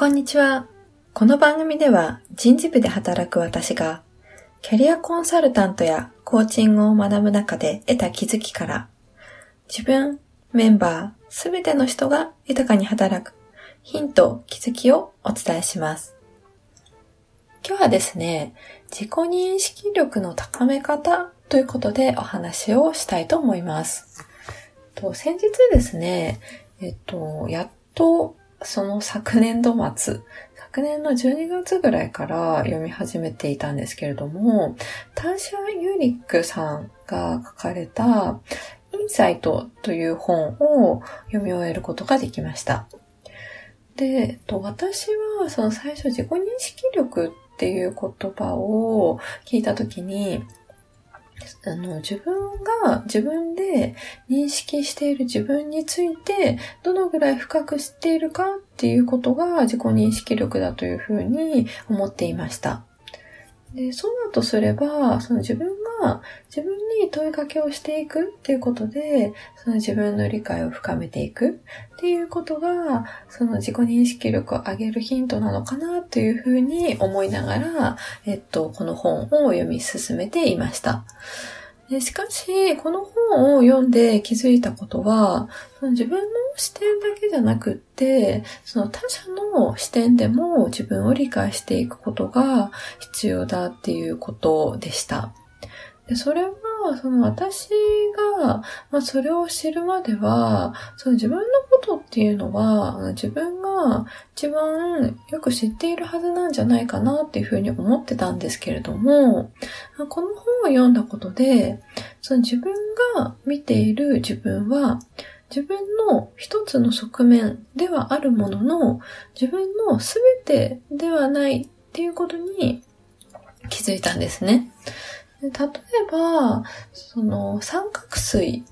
こんにちは。この番組では人事部で働く私がキャリアコンサルタントやコーチングを学ぶ中で得た気づきから自分、メンバー、すべての人が豊かに働くヒント、気づきをお伝えします。今日はですね、自己認識力の高め方ということでお話をしたいと思います。と先日ですね、えっと、やっとその昨年度末、昨年の12月ぐらいから読み始めていたんですけれども、ターシャ・ユーリックさんが書かれたインサイトという本を読み終えることができました。で、私はその最初自己認識力っていう言葉を聞いたときに、あの、自分が自分で認識している自分について、どのぐらい深く知っているかっていうことが自己認識力だというふうに思っていました。で、そうだとすれば、その自分が自分に問いかけをしていくっていうことで、その自分の理解を深めていくっていうことが、その自己認識力を上げるヒントなのかなというふうに思いながら、えっと、この本を読み進めていました。でしかし、この本を読んで気づいたことは、その自分の視点だけじゃなくって、その他者の視点でも自分を理解していくことが必要だっていうことでした。でそれは、その私が、まあ、それを知るまでは、その自分のことっていうのは、自分が一番よく知っているはずなんじゃないかなっていうふうに思ってたんですけれども、この本を読んだことで、その自分が見ている自分は、自分の一つの側面ではあるものの、自分の全てではないっていうことに気づいたんですね。例えば、その三角錐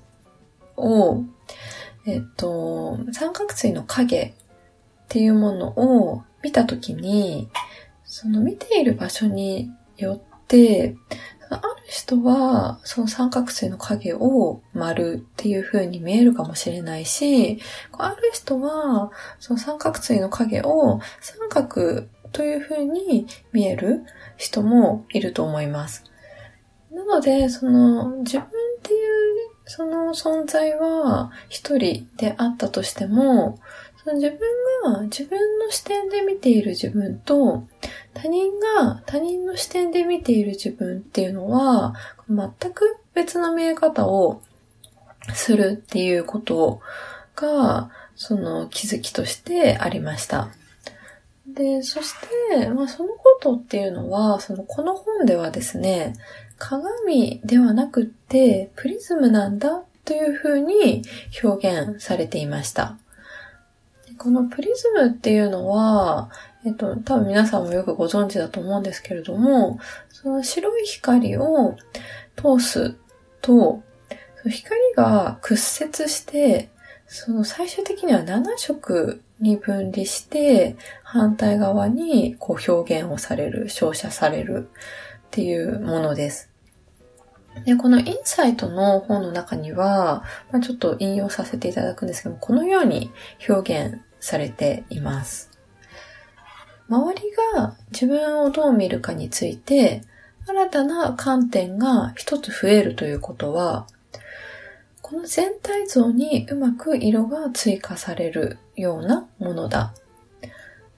を、えっと、三角錐の影っていうものを見たときに、その見ている場所によって、ある人は、その三角錐の影を丸っていう風に見えるかもしれないし、ある人は、その三角錐の影を三角という風に見える人もいると思います。なので、その、自分っていう、その存在は一人であったとしても、その自分が自分の視点で見ている自分と、他人が他人の視点で見ている自分っていうのは、全く別の見え方をするっていうことが、その気づきとしてありました。で、そして、まあ、そのことっていうのは、その、この本ではですね、鏡ではなくってプリズムなんだというふうに表現されていました。このプリズムっていうのは、えっと、多分皆さんもよくご存知だと思うんですけれども、その白い光を通すと、光が屈折して、その最終的には7色に分離して、反対側にこう表現をされる、照射されるっていうものです。で、このインサイトの本の中には、まあ、ちょっと引用させていただくんですけど、このように表現されています。周りが自分をどう見るかについて、新たな観点が一つ増えるということは、この全体像にうまく色が追加されるようなものだ。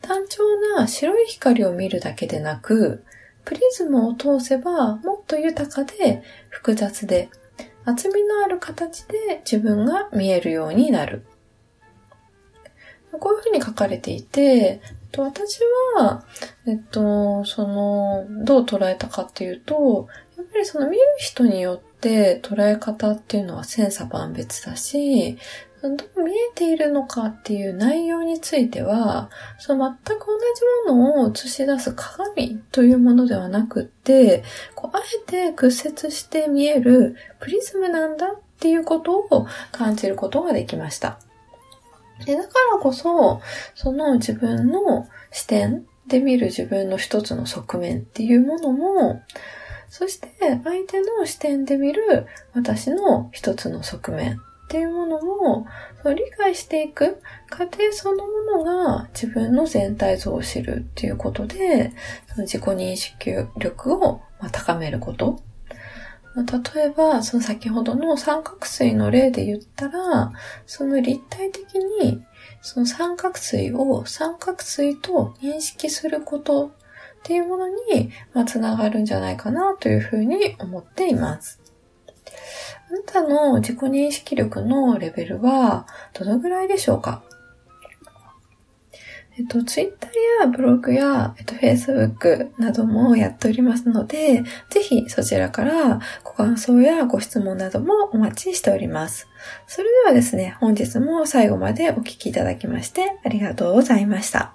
単調な白い光を見るだけでなく、プリズムを通せばもっと豊かで複雑で厚みのある形で自分が見えるようになる。こういうふうに書かれていて、私は、えっと、その、どう捉えたかっていうと、やっぱりその見る人によって捉え方っていうのは千差万別だし、どう見えているのかっていう内容については、その全く同じものを映し出す鏡というものではなくて、こうあえて屈折して見えるプリズムなんだっていうことを感じることができました。でだからこそ、その自分の視点で見る自分の一つの側面っていうものも、そして相手の視点で見る私の一つの側面っていうものをその理解していく過程そのものが自分の全体像を知るっていうことで、その自己認識力を高めること。例えば、その先ほどの三角錐の例で言ったら、その立体的にその三角錐を三角錐と認識することっていうものに、まあ、つながるんじゃないかなというふうに思っています。あなたの自己認識力のレベルはどのぐらいでしょうか？えっと、ツイッターやブログや、えっと、Facebook などもやっておりますので、ぜひそちらからご感想やご質問などもお待ちしております。それではですね、本日も最後までお聴きいただきましてありがとうございました。